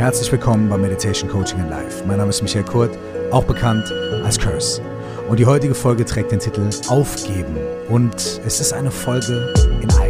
Herzlich willkommen bei Meditation Coaching in Life. Mein Name ist Michael Kurt, auch bekannt als Curse. Und die heutige Folge trägt den Titel Aufgeben. Und es ist eine Folge in eigener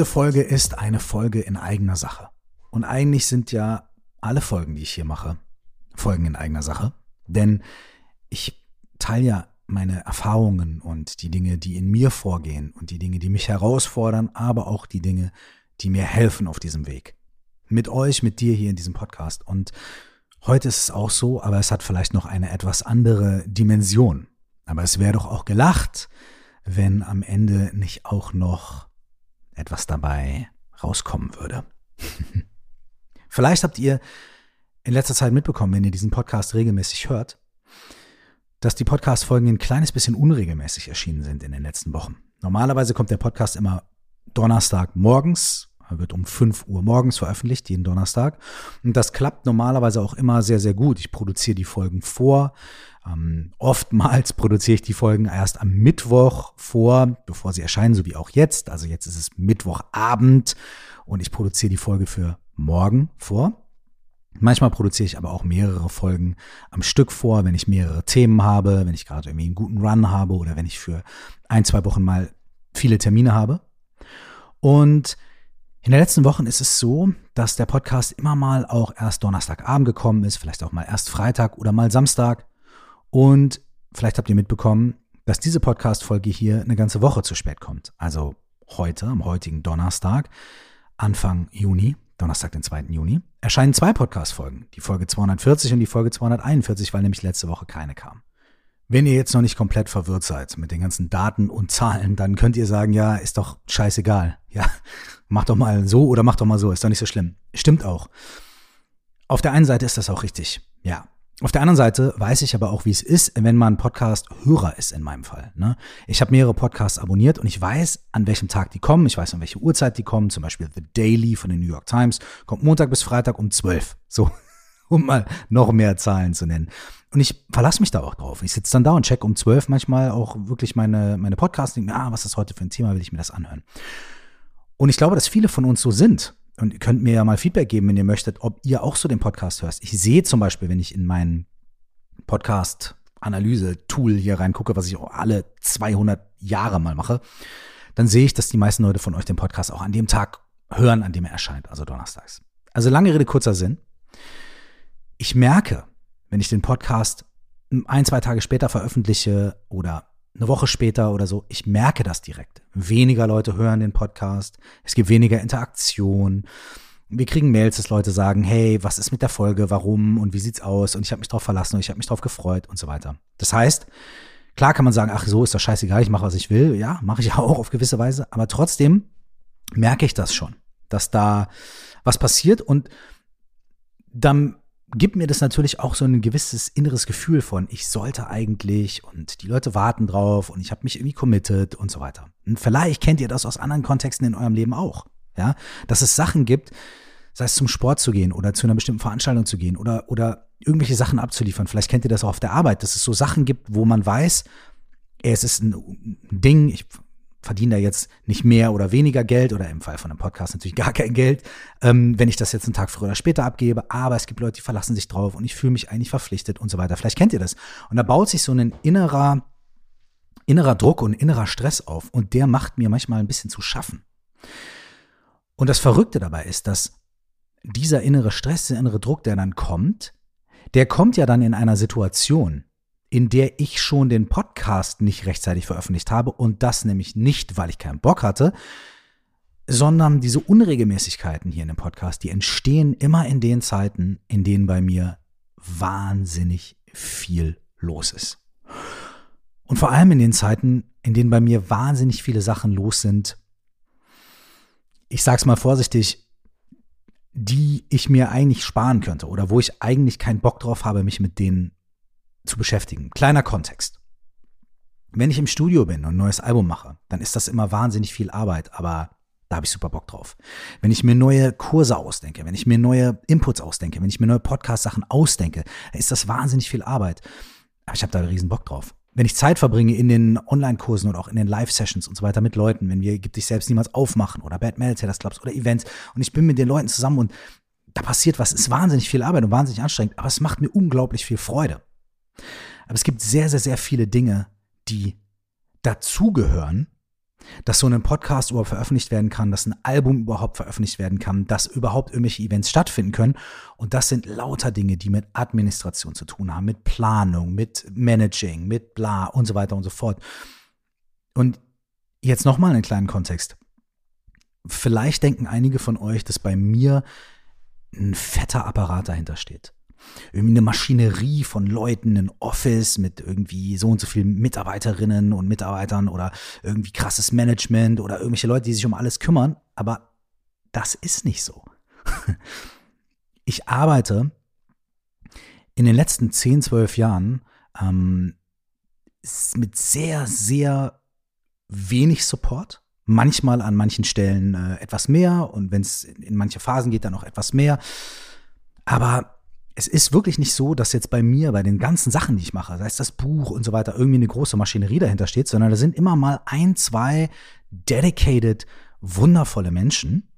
Diese Folge ist eine Folge in eigener Sache. Und eigentlich sind ja alle Folgen, die ich hier mache, Folgen in eigener Sache. Denn ich teile ja meine Erfahrungen und die Dinge, die in mir vorgehen und die Dinge, die mich herausfordern, aber auch die Dinge, die mir helfen auf diesem Weg. Mit euch, mit dir hier in diesem Podcast. Und heute ist es auch so, aber es hat vielleicht noch eine etwas andere Dimension. Aber es wäre doch auch gelacht, wenn am Ende nicht auch noch etwas dabei rauskommen würde. Vielleicht habt ihr in letzter Zeit mitbekommen, wenn ihr diesen Podcast regelmäßig hört, dass die Podcast-Folgen ein kleines bisschen unregelmäßig erschienen sind in den letzten Wochen. Normalerweise kommt der Podcast immer Donnerstag morgens, wird um 5 Uhr morgens veröffentlicht, jeden Donnerstag. Und das klappt normalerweise auch immer sehr, sehr gut. Ich produziere die Folgen vor. Ähm, oftmals produziere ich die Folgen erst am Mittwoch vor, bevor sie erscheinen, so wie auch jetzt. Also jetzt ist es Mittwochabend und ich produziere die Folge für morgen vor. Manchmal produziere ich aber auch mehrere Folgen am Stück vor, wenn ich mehrere Themen habe, wenn ich gerade irgendwie einen guten Run habe oder wenn ich für ein, zwei Wochen mal viele Termine habe. Und in den letzten Wochen ist es so, dass der Podcast immer mal auch erst Donnerstagabend gekommen ist, vielleicht auch mal erst Freitag oder mal Samstag. Und vielleicht habt ihr mitbekommen, dass diese Podcast-Folge hier eine ganze Woche zu spät kommt. Also heute, am heutigen Donnerstag, Anfang Juni, Donnerstag, den 2. Juni, erscheinen zwei Podcast-Folgen. Die Folge 240 und die Folge 241, weil nämlich letzte Woche keine kam. Wenn ihr jetzt noch nicht komplett verwirrt seid mit den ganzen Daten und Zahlen, dann könnt ihr sagen, ja, ist doch scheißegal. Ja, mach doch mal so oder mach doch mal so, ist doch nicht so schlimm. Stimmt auch. Auf der einen Seite ist das auch richtig. Ja. Auf der anderen Seite weiß ich aber auch, wie es ist, wenn man Podcast-Hörer ist in meinem Fall. Ne? Ich habe mehrere Podcasts abonniert und ich weiß, an welchem Tag die kommen. Ich weiß, an welche Uhrzeit die kommen. Zum Beispiel The Daily von den New York Times kommt Montag bis Freitag um 12. So, um mal noch mehr Zahlen zu nennen. Und ich verlasse mich da auch drauf. Ich sitze dann da und check um zwölf manchmal auch wirklich meine, meine Podcasts denke mir, ah, was ist heute für ein Thema, will ich mir das anhören. Und ich glaube, dass viele von uns so sind. Und ihr könnt mir ja mal Feedback geben, wenn ihr möchtet, ob ihr auch so den Podcast hörst. Ich sehe zum Beispiel, wenn ich in meinen Podcast-Analyse-Tool hier reingucke, was ich auch alle 200 Jahre mal mache, dann sehe ich, dass die meisten Leute von euch den Podcast auch an dem Tag hören, an dem er erscheint, also donnerstags. Also lange Rede, kurzer Sinn. Ich merke, wenn ich den Podcast ein, zwei Tage später veröffentliche oder eine Woche später oder so, ich merke das direkt. Weniger Leute hören den Podcast, es gibt weniger Interaktion. Wir kriegen Mails, dass Leute sagen, hey, was ist mit der Folge, warum und wie sieht's aus und ich habe mich drauf verlassen und ich habe mich drauf gefreut und so weiter. Das heißt, klar kann man sagen, ach so, ist doch scheißegal, ich mache, was ich will. Ja, mache ich auch auf gewisse Weise, aber trotzdem merke ich das schon, dass da was passiert und dann gibt mir das natürlich auch so ein gewisses inneres Gefühl von, ich sollte eigentlich und die Leute warten drauf und ich habe mich irgendwie committed und so weiter. Und vielleicht kennt ihr das aus anderen Kontexten in eurem Leben auch. Ja, dass es Sachen gibt, sei es zum Sport zu gehen oder zu einer bestimmten Veranstaltung zu gehen oder, oder irgendwelche Sachen abzuliefern. Vielleicht kennt ihr das auch auf der Arbeit, dass es so Sachen gibt, wo man weiß, es ist ein Ding, ich verdiene da jetzt nicht mehr oder weniger Geld oder im Fall von einem Podcast natürlich gar kein Geld, ähm, wenn ich das jetzt einen Tag früher oder später abgebe. Aber es gibt Leute, die verlassen sich drauf und ich fühle mich eigentlich verpflichtet und so weiter. Vielleicht kennt ihr das. Und da baut sich so ein innerer, innerer Druck und innerer Stress auf und der macht mir manchmal ein bisschen zu schaffen. Und das Verrückte dabei ist, dass dieser innere Stress, der innere Druck, der dann kommt, der kommt ja dann in einer Situation, in der ich schon den Podcast nicht rechtzeitig veröffentlicht habe und das nämlich nicht, weil ich keinen Bock hatte, sondern diese Unregelmäßigkeiten hier in dem Podcast, die entstehen immer in den Zeiten, in denen bei mir wahnsinnig viel los ist. Und vor allem in den Zeiten, in denen bei mir wahnsinnig viele Sachen los sind, ich sag's mal vorsichtig, die ich mir eigentlich sparen könnte oder wo ich eigentlich keinen Bock drauf habe, mich mit denen zu beschäftigen. Kleiner Kontext. Wenn ich im Studio bin und ein neues Album mache, dann ist das immer wahnsinnig viel Arbeit, aber Da habe ich super Bock drauf. Wenn ich mir neue Kurse ausdenke, wenn ich mir neue Inputs ausdenke, wenn ich mir neue Podcast-Sachen ausdenke, dann ist das wahnsinnig viel Arbeit. Aber ich habe da riesen Bock drauf. Wenn ich Zeit verbringe in den Online-Kursen oder auch in den Live-Sessions und so weiter mit Leuten, wenn wir Gib dich selbst niemals aufmachen oder Bad Meditators Clubs oder Events und ich bin mit den Leuten zusammen und da passiert was, ist wahnsinnig viel Arbeit und wahnsinnig anstrengend, aber es macht mir unglaublich viel Freude. Aber es gibt sehr, sehr, sehr viele Dinge, die dazugehören, dass so ein Podcast überhaupt veröffentlicht werden kann, dass ein Album überhaupt veröffentlicht werden kann, dass überhaupt irgendwelche Events stattfinden können. Und das sind lauter Dinge, die mit Administration zu tun haben, mit Planung, mit Managing, mit bla und so weiter und so fort. Und jetzt nochmal einen kleinen Kontext. Vielleicht denken einige von euch, dass bei mir ein fetter Apparat dahinter steht irgendwie eine Maschinerie von Leuten, ein Office mit irgendwie so und so vielen Mitarbeiterinnen und Mitarbeitern oder irgendwie krasses Management oder irgendwelche Leute, die sich um alles kümmern. Aber das ist nicht so. Ich arbeite in den letzten 10, 12 Jahren ähm, mit sehr, sehr wenig Support. Manchmal an manchen Stellen äh, etwas mehr und wenn es in manche Phasen geht, dann auch etwas mehr. Aber es ist wirklich nicht so, dass jetzt bei mir, bei den ganzen Sachen, die ich mache, sei es das Buch und so weiter, irgendwie eine große Maschinerie dahinter steht, sondern da sind immer mal ein, zwei dedicated, wundervolle Menschen,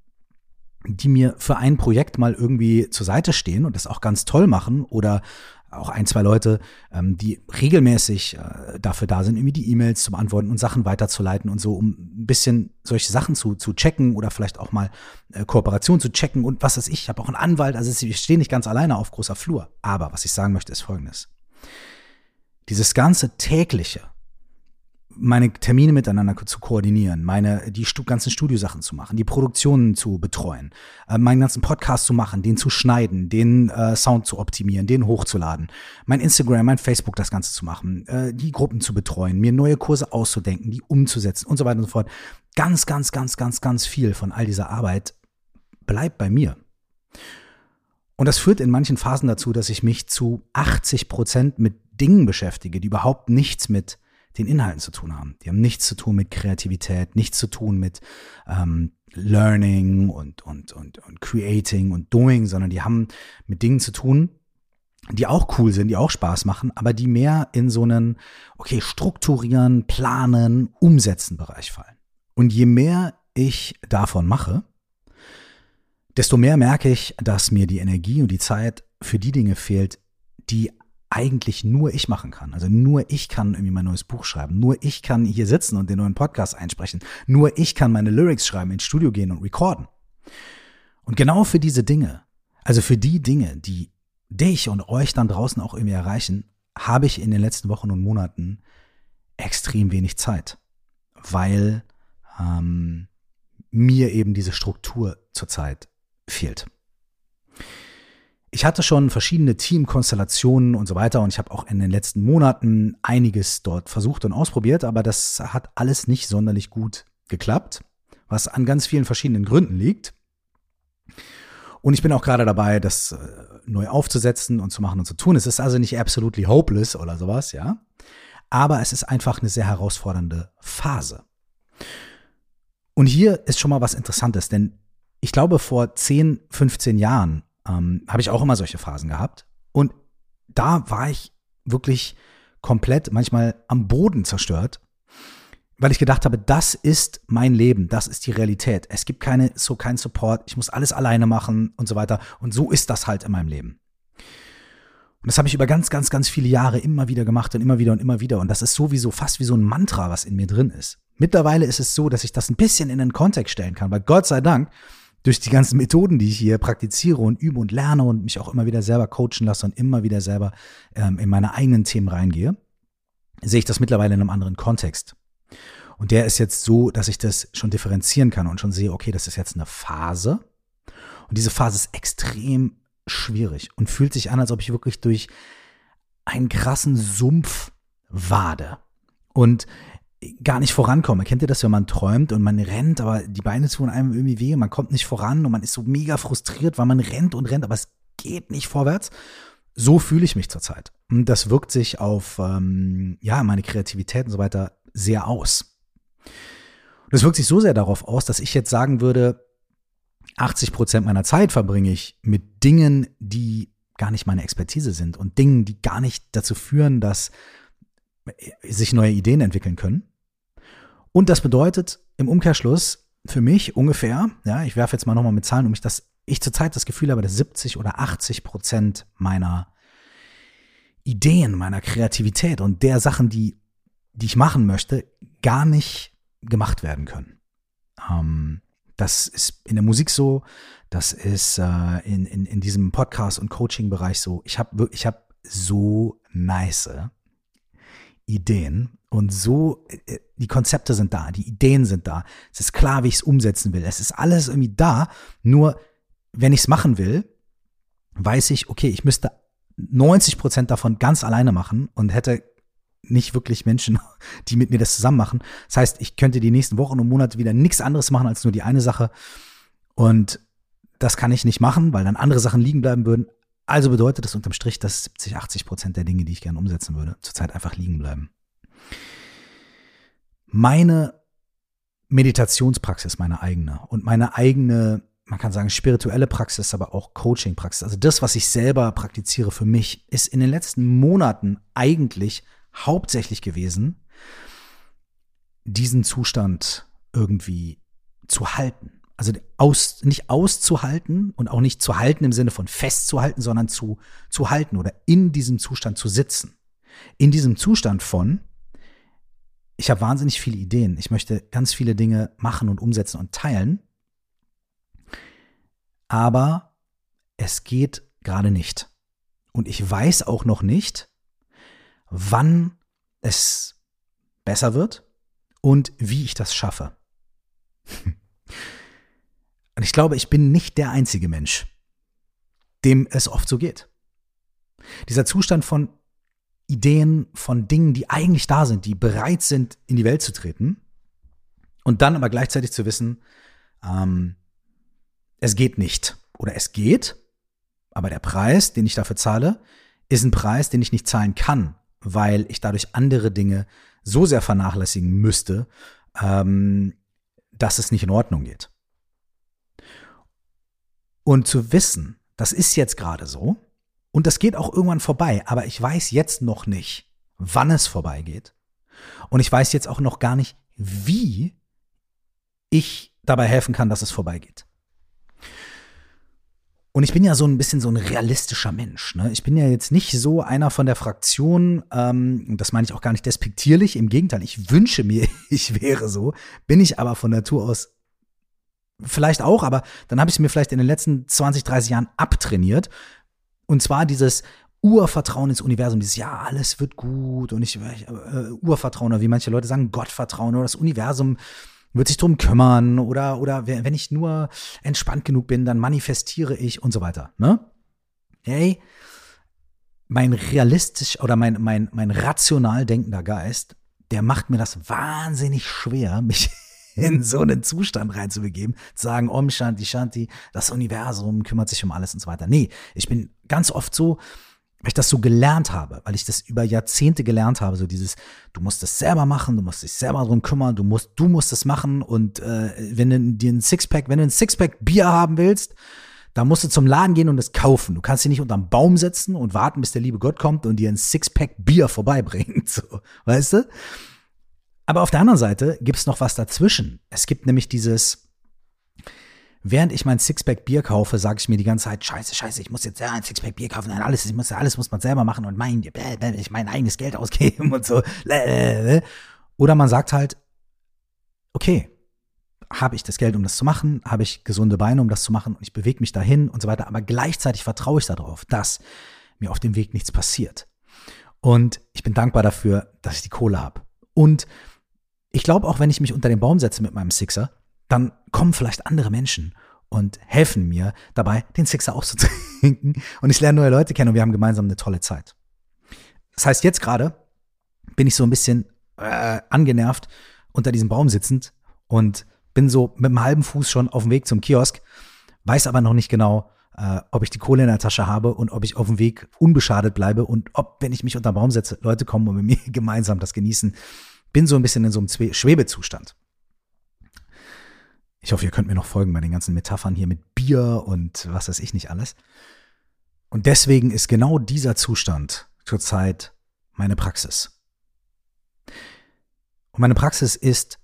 die mir für ein Projekt mal irgendwie zur Seite stehen und das auch ganz toll machen oder auch ein, zwei Leute, ähm, die regelmäßig äh, dafür da sind, irgendwie die E-Mails zu beantworten und Sachen weiterzuleiten und so, um ein bisschen solche Sachen zu, zu checken oder vielleicht auch mal äh, Kooperation zu checken und was weiß ich. Ich habe auch einen Anwalt, also ich stehe nicht ganz alleine auf großer Flur. Aber was ich sagen möchte, ist folgendes. Dieses ganze tägliche, meine Termine miteinander zu koordinieren, meine die ganzen Studiosachen zu machen, die Produktionen zu betreuen, äh, meinen ganzen Podcast zu machen, den zu schneiden, den äh, Sound zu optimieren, den hochzuladen, mein Instagram, mein Facebook das Ganze zu machen, äh, die Gruppen zu betreuen, mir neue Kurse auszudenken, die umzusetzen und so weiter und so fort. Ganz, ganz, ganz, ganz, ganz viel von all dieser Arbeit bleibt bei mir. Und das führt in manchen Phasen dazu, dass ich mich zu 80 Prozent mit Dingen beschäftige, die überhaupt nichts mit den Inhalten zu tun haben. Die haben nichts zu tun mit Kreativität, nichts zu tun mit ähm, Learning und, und, und, und Creating und Doing, sondern die haben mit Dingen zu tun, die auch cool sind, die auch Spaß machen, aber die mehr in so einen, okay, strukturieren, planen, umsetzen Bereich fallen. Und je mehr ich davon mache, desto mehr merke ich, dass mir die Energie und die Zeit für die Dinge fehlt, die eigentlich nur ich machen kann. Also nur ich kann irgendwie mein neues Buch schreiben. Nur ich kann hier sitzen und den neuen Podcast einsprechen. Nur ich kann meine Lyrics schreiben, ins Studio gehen und recorden. Und genau für diese Dinge, also für die Dinge, die dich und euch dann draußen auch irgendwie erreichen, habe ich in den letzten Wochen und Monaten extrem wenig Zeit, weil ähm, mir eben diese Struktur zurzeit fehlt ich hatte schon verschiedene Teamkonstellationen und so weiter und ich habe auch in den letzten Monaten einiges dort versucht und ausprobiert, aber das hat alles nicht sonderlich gut geklappt, was an ganz vielen verschiedenen Gründen liegt. Und ich bin auch gerade dabei, das äh, neu aufzusetzen und zu machen und zu tun. Es ist also nicht absolutely hopeless oder sowas, ja. Aber es ist einfach eine sehr herausfordernde Phase. Und hier ist schon mal was Interessantes, denn ich glaube, vor 10, 15 Jahren ähm, habe ich auch immer solche Phasen gehabt. Und da war ich wirklich komplett manchmal am Boden zerstört, weil ich gedacht habe, das ist mein Leben, das ist die Realität. Es gibt keine, so keinen Support, ich muss alles alleine machen und so weiter. Und so ist das halt in meinem Leben. Und das habe ich über ganz, ganz, ganz viele Jahre immer wieder gemacht und immer wieder und immer wieder. Und das ist sowieso fast wie so ein Mantra, was in mir drin ist. Mittlerweile ist es so, dass ich das ein bisschen in den Kontext stellen kann, weil Gott sei Dank durch die ganzen Methoden, die ich hier praktiziere und übe und lerne und mich auch immer wieder selber coachen lasse und immer wieder selber ähm, in meine eigenen Themen reingehe, sehe ich das mittlerweile in einem anderen Kontext. Und der ist jetzt so, dass ich das schon differenzieren kann und schon sehe, okay, das ist jetzt eine Phase. Und diese Phase ist extrem schwierig und fühlt sich an, als ob ich wirklich durch einen krassen Sumpf wade. Und gar nicht vorankomme. Kennt ihr das, wenn man träumt und man rennt, aber die Beine tun einem irgendwie weh, man kommt nicht voran und man ist so mega frustriert, weil man rennt und rennt, aber es geht nicht vorwärts. So fühle ich mich zurzeit. Und das wirkt sich auf ähm, ja meine Kreativität und so weiter sehr aus. das wirkt sich so sehr darauf aus, dass ich jetzt sagen würde, 80 Prozent meiner Zeit verbringe ich mit Dingen, die gar nicht meine Expertise sind und Dingen, die gar nicht dazu führen, dass sich neue Ideen entwickeln können. Und das bedeutet im Umkehrschluss für mich ungefähr, ja, ich werfe jetzt mal nochmal mit Zahlen um mich, dass ich zurzeit das Gefühl habe, dass 70 oder 80 Prozent meiner Ideen, meiner Kreativität und der Sachen, die, die ich machen möchte, gar nicht gemacht werden können. Ähm, das ist in der Musik so, das ist äh, in, in, in diesem Podcast- und Coaching-Bereich so. Ich habe ich hab so nice Ideen und so, äh, die Konzepte sind da, die Ideen sind da. Es ist klar, wie ich es umsetzen will. Es ist alles irgendwie da. Nur, wenn ich es machen will, weiß ich, okay, ich müsste 90 Prozent davon ganz alleine machen und hätte nicht wirklich Menschen, die mit mir das zusammen machen. Das heißt, ich könnte die nächsten Wochen und Monate wieder nichts anderes machen als nur die eine Sache. Und das kann ich nicht machen, weil dann andere Sachen liegen bleiben würden. Also bedeutet das unterm Strich, dass 70, 80 Prozent der Dinge, die ich gerne umsetzen würde, zurzeit einfach liegen bleiben. Meine Meditationspraxis, meine eigene und meine eigene, man kann sagen, spirituelle Praxis, aber auch Coaching-Praxis, also das, was ich selber praktiziere für mich, ist in den letzten Monaten eigentlich hauptsächlich gewesen, diesen Zustand irgendwie zu halten. Also aus, nicht auszuhalten und auch nicht zu halten im Sinne von festzuhalten, sondern zu, zu halten oder in diesem Zustand zu sitzen. In diesem Zustand von, ich habe wahnsinnig viele Ideen, ich möchte ganz viele Dinge machen und umsetzen und teilen, aber es geht gerade nicht. Und ich weiß auch noch nicht, wann es besser wird und wie ich das schaffe. Und ich glaube, ich bin nicht der einzige Mensch, dem es oft so geht. Dieser Zustand von Ideen, von Dingen, die eigentlich da sind, die bereit sind, in die Welt zu treten und dann aber gleichzeitig zu wissen, ähm, es geht nicht oder es geht, aber der Preis, den ich dafür zahle, ist ein Preis, den ich nicht zahlen kann, weil ich dadurch andere Dinge so sehr vernachlässigen müsste, ähm, dass es nicht in Ordnung geht. Und zu wissen, das ist jetzt gerade so und das geht auch irgendwann vorbei, aber ich weiß jetzt noch nicht, wann es vorbeigeht. Und ich weiß jetzt auch noch gar nicht, wie ich dabei helfen kann, dass es vorbeigeht. Und ich bin ja so ein bisschen so ein realistischer Mensch. Ne? Ich bin ja jetzt nicht so einer von der Fraktion, ähm, das meine ich auch gar nicht despektierlich, im Gegenteil, ich wünsche mir, ich wäre so, bin ich aber von Natur aus vielleicht auch, aber dann habe ich es mir vielleicht in den letzten 20, 30 Jahren abtrainiert. Und zwar dieses Urvertrauen ins Universum, dieses Ja, alles wird gut und ich, äh, Urvertrauen, oder wie manche Leute sagen, Gottvertrauen oder das Universum wird sich drum kümmern oder, oder wenn ich nur entspannt genug bin, dann manifestiere ich und so weiter. Ne? Hey, mein realistisch oder mein, mein, mein rational denkender Geist, der macht mir das wahnsinnig schwer, mich in so einen Zustand reinzubegeben, zu sagen, Om Shanti Shanti, das Universum kümmert sich um alles und so weiter. Nee, ich bin ganz oft so, weil ich das so gelernt habe, weil ich das über Jahrzehnte gelernt habe, so dieses, du musst das selber machen, du musst dich selber drum kümmern, du musst, du musst es machen und äh, wenn du dir ein Sixpack, wenn du ein Sixpack Bier haben willst, dann musst du zum Laden gehen und es kaufen. Du kannst dich nicht unterm Baum setzen und warten, bis der liebe Gott kommt und dir ein Sixpack Bier vorbeibringt, so, weißt du? Aber auf der anderen Seite gibt's noch was dazwischen. Es gibt nämlich dieses, Während ich mein Sixpack Bier kaufe, sage ich mir die ganze Zeit, scheiße, scheiße, ich muss jetzt ja ein Sixpack Bier kaufen, nein, alles, ich muss, alles muss man selber machen und mein, ich mein eigenes Geld ausgeben und so. Oder man sagt halt, okay, habe ich das Geld, um das zu machen, habe ich gesunde Beine, um das zu machen und ich bewege mich dahin und so weiter, aber gleichzeitig vertraue ich darauf, dass mir auf dem Weg nichts passiert. Und ich bin dankbar dafür, dass ich die Kohle habe. Und ich glaube auch, wenn ich mich unter den Baum setze mit meinem Sixer, dann kommen vielleicht andere Menschen und helfen mir dabei, den Sixer auszutrinken. Und ich lerne neue Leute kennen und wir haben gemeinsam eine tolle Zeit. Das heißt, jetzt gerade bin ich so ein bisschen äh, angenervt unter diesem Baum sitzend und bin so mit einem halben Fuß schon auf dem Weg zum Kiosk, weiß aber noch nicht genau, äh, ob ich die Kohle in der Tasche habe und ob ich auf dem Weg unbeschadet bleibe und ob, wenn ich mich unter den Baum setze, Leute kommen und mit mir gemeinsam das genießen. Bin so ein bisschen in so einem Schwebezustand. Ich hoffe, ihr könnt mir noch folgen bei den ganzen Metaphern hier mit Bier und was weiß ich nicht alles. Und deswegen ist genau dieser Zustand zurzeit meine Praxis. Und meine Praxis ist,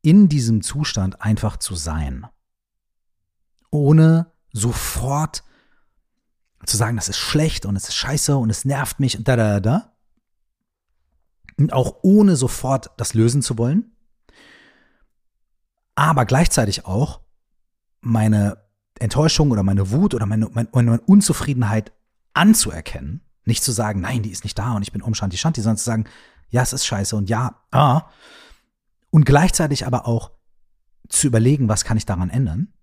in diesem Zustand einfach zu sein. Ohne sofort zu sagen, das ist schlecht und es ist scheiße und es nervt mich und da, da, da. Und auch ohne sofort das lösen zu wollen. Aber gleichzeitig auch meine Enttäuschung oder meine Wut oder meine, meine, meine Unzufriedenheit anzuerkennen. Nicht zu sagen, nein, die ist nicht da und ich bin umschanti shanti, sondern zu sagen, ja, es ist scheiße und ja, ah. Und gleichzeitig aber auch zu überlegen, was kann ich daran ändern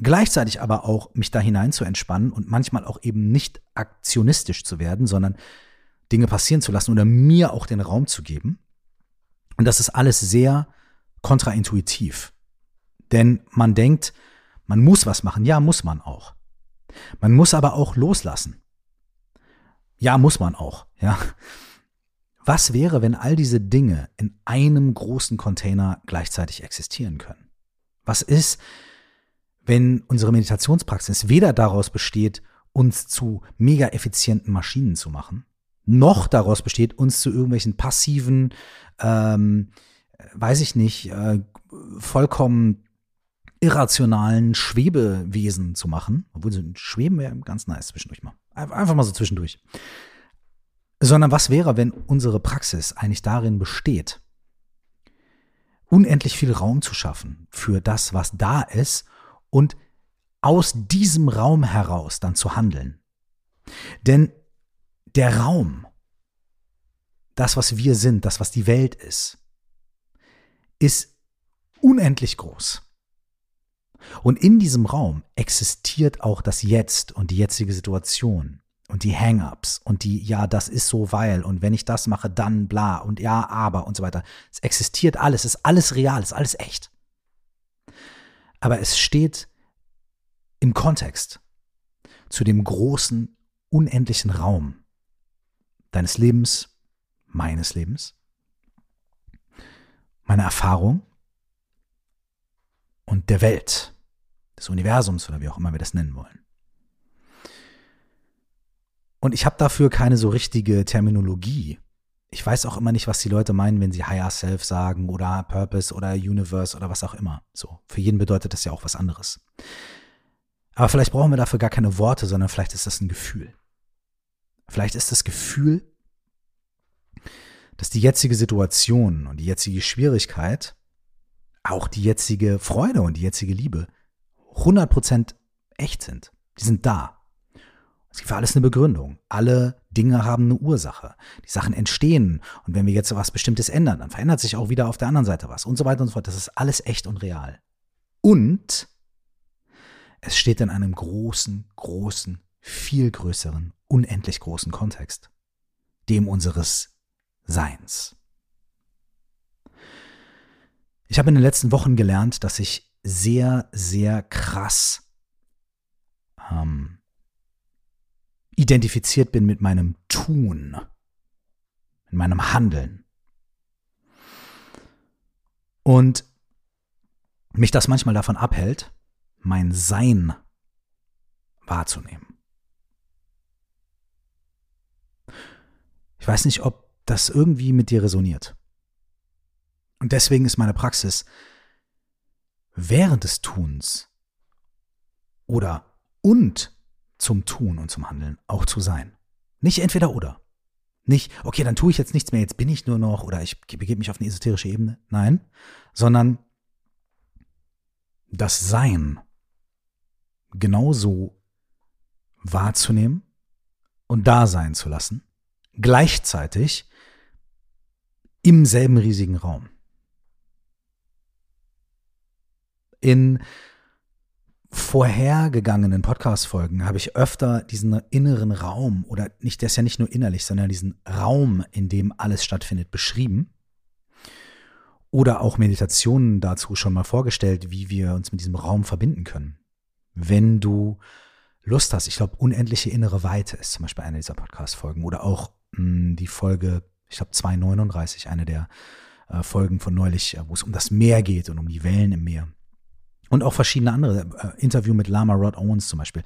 Gleichzeitig aber auch mich da hinein zu entspannen und manchmal auch eben nicht aktionistisch zu werden, sondern Dinge passieren zu lassen oder mir auch den Raum zu geben. Und das ist alles sehr kontraintuitiv. Denn man denkt, man muss was machen. Ja, muss man auch. Man muss aber auch loslassen. Ja, muss man auch. Ja. Was wäre, wenn all diese Dinge in einem großen Container gleichzeitig existieren können? Was ist, wenn unsere Meditationspraxis weder daraus besteht, uns zu mega effizienten Maschinen zu machen, noch daraus besteht, uns zu irgendwelchen passiven, ähm, weiß ich nicht, äh, vollkommen irrationalen Schwebewesen zu machen. Obwohl ein Schweben wäre ganz nice zwischendurch mal. Einfach mal so zwischendurch. Sondern was wäre, wenn unsere Praxis eigentlich darin besteht, unendlich viel Raum zu schaffen für das, was da ist und aus diesem Raum heraus dann zu handeln. Denn der Raum, das, was wir sind, das, was die Welt ist, ist unendlich groß. Und in diesem Raum existiert auch das Jetzt und die jetzige Situation und die Hang-ups und die, ja, das ist so, weil und wenn ich das mache, dann bla und ja, aber und so weiter. Es existiert alles, es ist alles real, es ist alles echt aber es steht im Kontext zu dem großen, unendlichen Raum deines Lebens, meines Lebens, meiner Erfahrung und der Welt, des Universums oder wie auch immer wir das nennen wollen. Und ich habe dafür keine so richtige Terminologie, ich weiß auch immer nicht, was die Leute meinen, wenn sie Higher Self sagen oder Purpose oder Universe oder was auch immer. So, für jeden bedeutet das ja auch was anderes. Aber vielleicht brauchen wir dafür gar keine Worte, sondern vielleicht ist das ein Gefühl. Vielleicht ist das Gefühl, dass die jetzige Situation und die jetzige Schwierigkeit, auch die jetzige Freude und die jetzige Liebe 100% echt sind. Die sind da. Es gibt für alles eine Begründung. Alle Dinge haben eine Ursache. Die Sachen entstehen. Und wenn wir jetzt was Bestimmtes ändern, dann verändert sich auch wieder auf der anderen Seite was und so weiter und so fort. Das ist alles echt und real. Und es steht in einem großen, großen, viel größeren, unendlich großen Kontext. Dem unseres Seins. Ich habe in den letzten Wochen gelernt, dass ich sehr, sehr krass ähm, identifiziert bin mit meinem Tun, mit meinem Handeln. Und mich das manchmal davon abhält, mein Sein wahrzunehmen. Ich weiß nicht, ob das irgendwie mit dir resoniert. Und deswegen ist meine Praxis während des Tuns oder und zum Tun und zum Handeln auch zu sein. Nicht entweder oder. Nicht, okay, dann tue ich jetzt nichts mehr, jetzt bin ich nur noch oder ich begebe mich auf eine esoterische Ebene. Nein, sondern das Sein genauso wahrzunehmen und da sein zu lassen, gleichzeitig im selben riesigen Raum. In vorhergegangenen Podcast-Folgen habe ich öfter diesen inneren Raum oder nicht, der ist ja nicht nur innerlich, sondern diesen Raum, in dem alles stattfindet, beschrieben. Oder auch Meditationen dazu schon mal vorgestellt, wie wir uns mit diesem Raum verbinden können. Wenn du Lust hast, ich glaube, unendliche innere Weite ist zum Beispiel eine dieser Podcast-Folgen. Oder auch die Folge, ich glaube, 239, eine der äh, Folgen von neulich, äh, wo es um das Meer geht und um die Wellen im Meer. Und auch verschiedene andere, äh, Interview mit Lama Rod Owens zum Beispiel.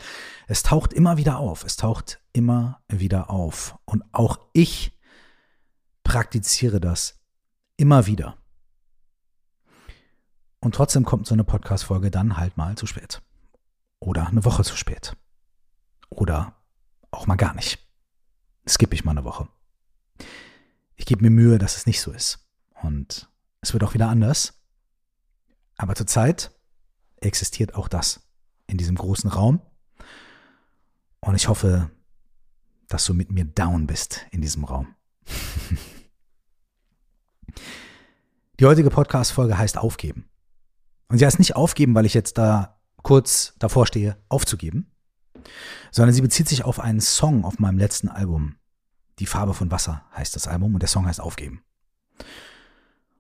Es taucht immer wieder auf, es taucht immer wieder auf. Und auch ich praktiziere das immer wieder. Und trotzdem kommt so eine Podcast-Folge dann halt mal zu spät. Oder eine Woche zu spät. Oder auch mal gar nicht. Skippe ich mal eine Woche. Ich gebe mir Mühe, dass es nicht so ist. Und es wird auch wieder anders. Aber zurzeit existiert auch das in diesem großen Raum. Und ich hoffe, dass du mit mir down bist in diesem Raum. Die heutige Podcast-Folge heißt Aufgeben. Und sie heißt nicht aufgeben, weil ich jetzt da kurz davor stehe, aufzugeben, sondern sie bezieht sich auf einen Song auf meinem letzten Album. Die Farbe von Wasser heißt das Album und der Song heißt Aufgeben.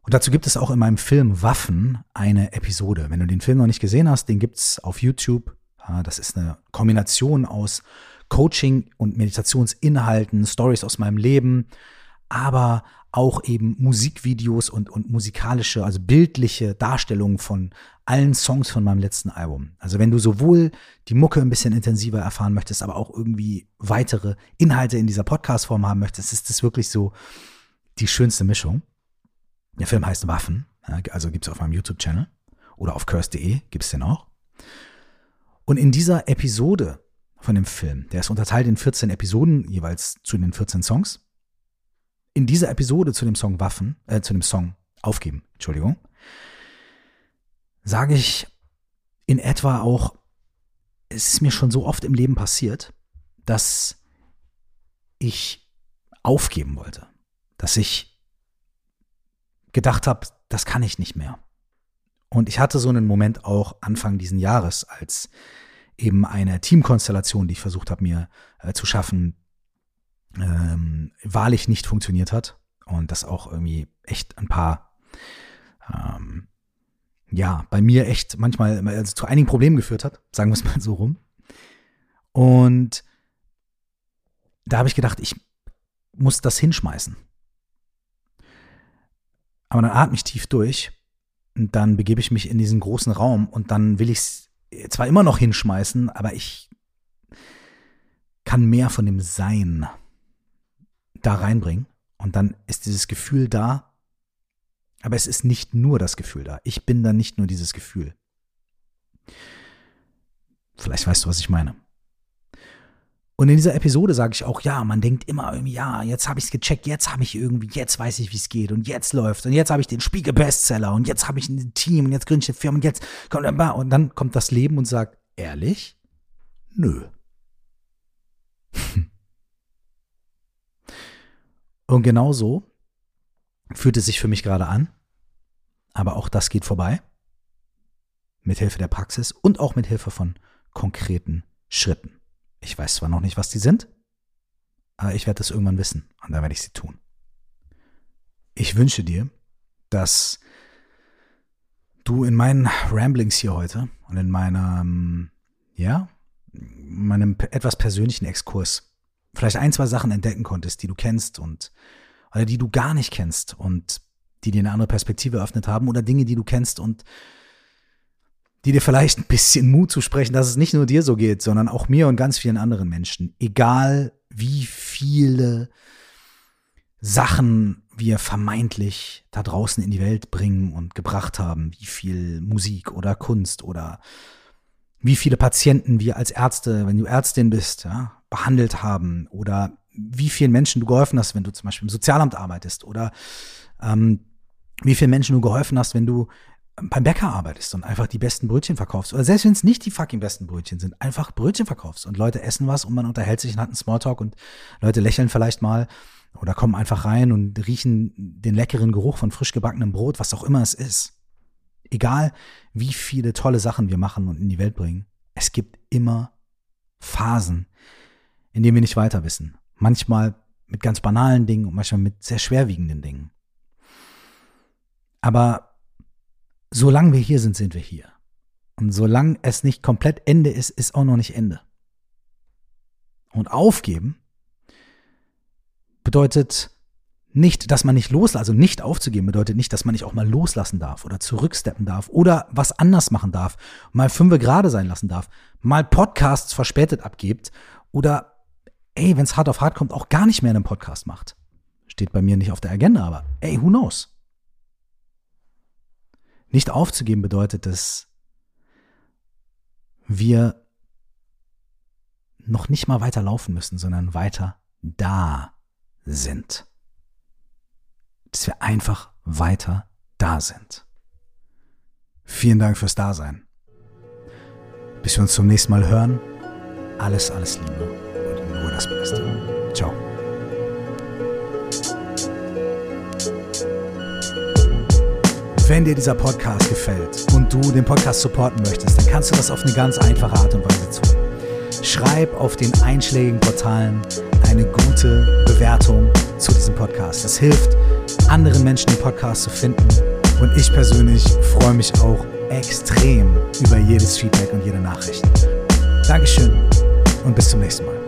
Und dazu gibt es auch in meinem Film Waffen eine Episode. Wenn du den Film noch nicht gesehen hast, den gibt's auf YouTube. Das ist eine Kombination aus Coaching und Meditationsinhalten, Stories aus meinem Leben, aber auch eben Musikvideos und, und musikalische, also bildliche Darstellungen von allen Songs von meinem letzten Album. Also wenn du sowohl die Mucke ein bisschen intensiver erfahren möchtest, aber auch irgendwie weitere Inhalte in dieser Podcast-Form haben möchtest, ist das wirklich so die schönste Mischung. Der Film heißt Waffen, also gibt's auf meinem YouTube-Channel oder auf curse.de gibt's den auch. Und in dieser Episode von dem Film, der ist unterteilt in 14 Episoden, jeweils zu den 14 Songs, in dieser Episode zu dem Song Waffen, äh, zu dem Song Aufgeben, Entschuldigung, sage ich in etwa auch, es ist mir schon so oft im Leben passiert, dass ich aufgeben wollte, dass ich gedacht habe, das kann ich nicht mehr. Und ich hatte so einen Moment auch Anfang diesen Jahres, als eben eine Teamkonstellation, die ich versucht habe, mir äh, zu schaffen, ähm, wahrlich nicht funktioniert hat und das auch irgendwie echt ein paar, ähm, ja, bei mir echt manchmal also zu einigen Problemen geführt hat, sagen wir es mal so rum. Und da habe ich gedacht, ich muss das hinschmeißen. Aber dann atme ich tief durch und dann begebe ich mich in diesen großen Raum und dann will ich es zwar immer noch hinschmeißen, aber ich kann mehr von dem Sein da reinbringen und dann ist dieses Gefühl da, aber es ist nicht nur das Gefühl da. Ich bin dann nicht nur dieses Gefühl. Vielleicht weißt du, was ich meine. Und in dieser Episode sage ich auch, ja, man denkt immer irgendwie, ja, jetzt habe ich es gecheckt, jetzt habe ich irgendwie, jetzt weiß ich, wie es geht und jetzt läuft und jetzt habe ich den Spiegel-Bestseller und jetzt habe ich ein Team und jetzt gründe ich eine Firma und jetzt kommt und dann kommt das Leben und sagt, ehrlich? Nö. Und genau so fühlt es sich für mich gerade an. Aber auch das geht vorbei. Mit Hilfe der Praxis und auch mit Hilfe von konkreten Schritten. Ich weiß zwar noch nicht, was die sind, aber ich werde es irgendwann wissen und dann werde ich sie tun. Ich wünsche dir, dass du in meinen Ramblings hier heute und in meinem, ja, meinem etwas persönlichen Exkurs vielleicht ein, zwei Sachen entdecken konntest, die du kennst und oder die du gar nicht kennst und die dir eine andere Perspektive eröffnet haben oder Dinge, die du kennst und die dir vielleicht ein bisschen Mut zu sprechen, dass es nicht nur dir so geht, sondern auch mir und ganz vielen anderen Menschen. Egal wie viele Sachen wir vermeintlich da draußen in die Welt bringen und gebracht haben, wie viel Musik oder Kunst oder wie viele Patienten wir als Ärzte, wenn du Ärztin bist, ja, behandelt haben oder wie vielen Menschen du geholfen hast, wenn du zum Beispiel im Sozialamt arbeitest oder ähm, wie vielen Menschen du geholfen hast, wenn du beim Bäcker arbeitest und einfach die besten Brötchen verkaufst. Oder selbst wenn es nicht die fucking besten Brötchen sind, einfach Brötchen verkaufst und Leute essen was und man unterhält sich und hat einen Smalltalk und Leute lächeln vielleicht mal oder kommen einfach rein und riechen den leckeren Geruch von frisch gebackenem Brot, was auch immer es ist. Egal, wie viele tolle Sachen wir machen und in die Welt bringen, es gibt immer Phasen, in denen wir nicht weiter wissen. Manchmal mit ganz banalen Dingen und manchmal mit sehr schwerwiegenden Dingen. Aber solange wir hier sind, sind wir hier. Und solange es nicht komplett Ende ist, ist auch noch nicht Ende. Und aufgeben bedeutet nicht, dass man nicht loslassen, also nicht aufzugeben bedeutet nicht, dass man nicht auch mal loslassen darf oder zurücksteppen darf oder was anders machen darf, mal fünfe gerade sein lassen darf, mal Podcasts verspätet abgibt oder ey, wenn es hart auf hart kommt, auch gar nicht mehr einen Podcast macht. Steht bei mir nicht auf der Agenda, aber ey, who knows? Nicht aufzugeben bedeutet, dass wir noch nicht mal weiter laufen müssen, sondern weiter da sind dass wir einfach weiter da sind. Vielen Dank fürs Dasein. Bis wir uns zum nächsten Mal hören, alles, alles Liebe nur das Beste. Ciao. Wenn dir dieser Podcast gefällt und du den Podcast supporten möchtest, dann kannst du das auf eine ganz einfache Art und Weise tun. Schreib auf den einschlägigen Portalen eine gute Bewertung zu diesem Podcast. Das hilft, anderen Menschen den Podcast zu finden. Und ich persönlich freue mich auch extrem über jedes Feedback und jede Nachricht. Dankeschön und bis zum nächsten Mal.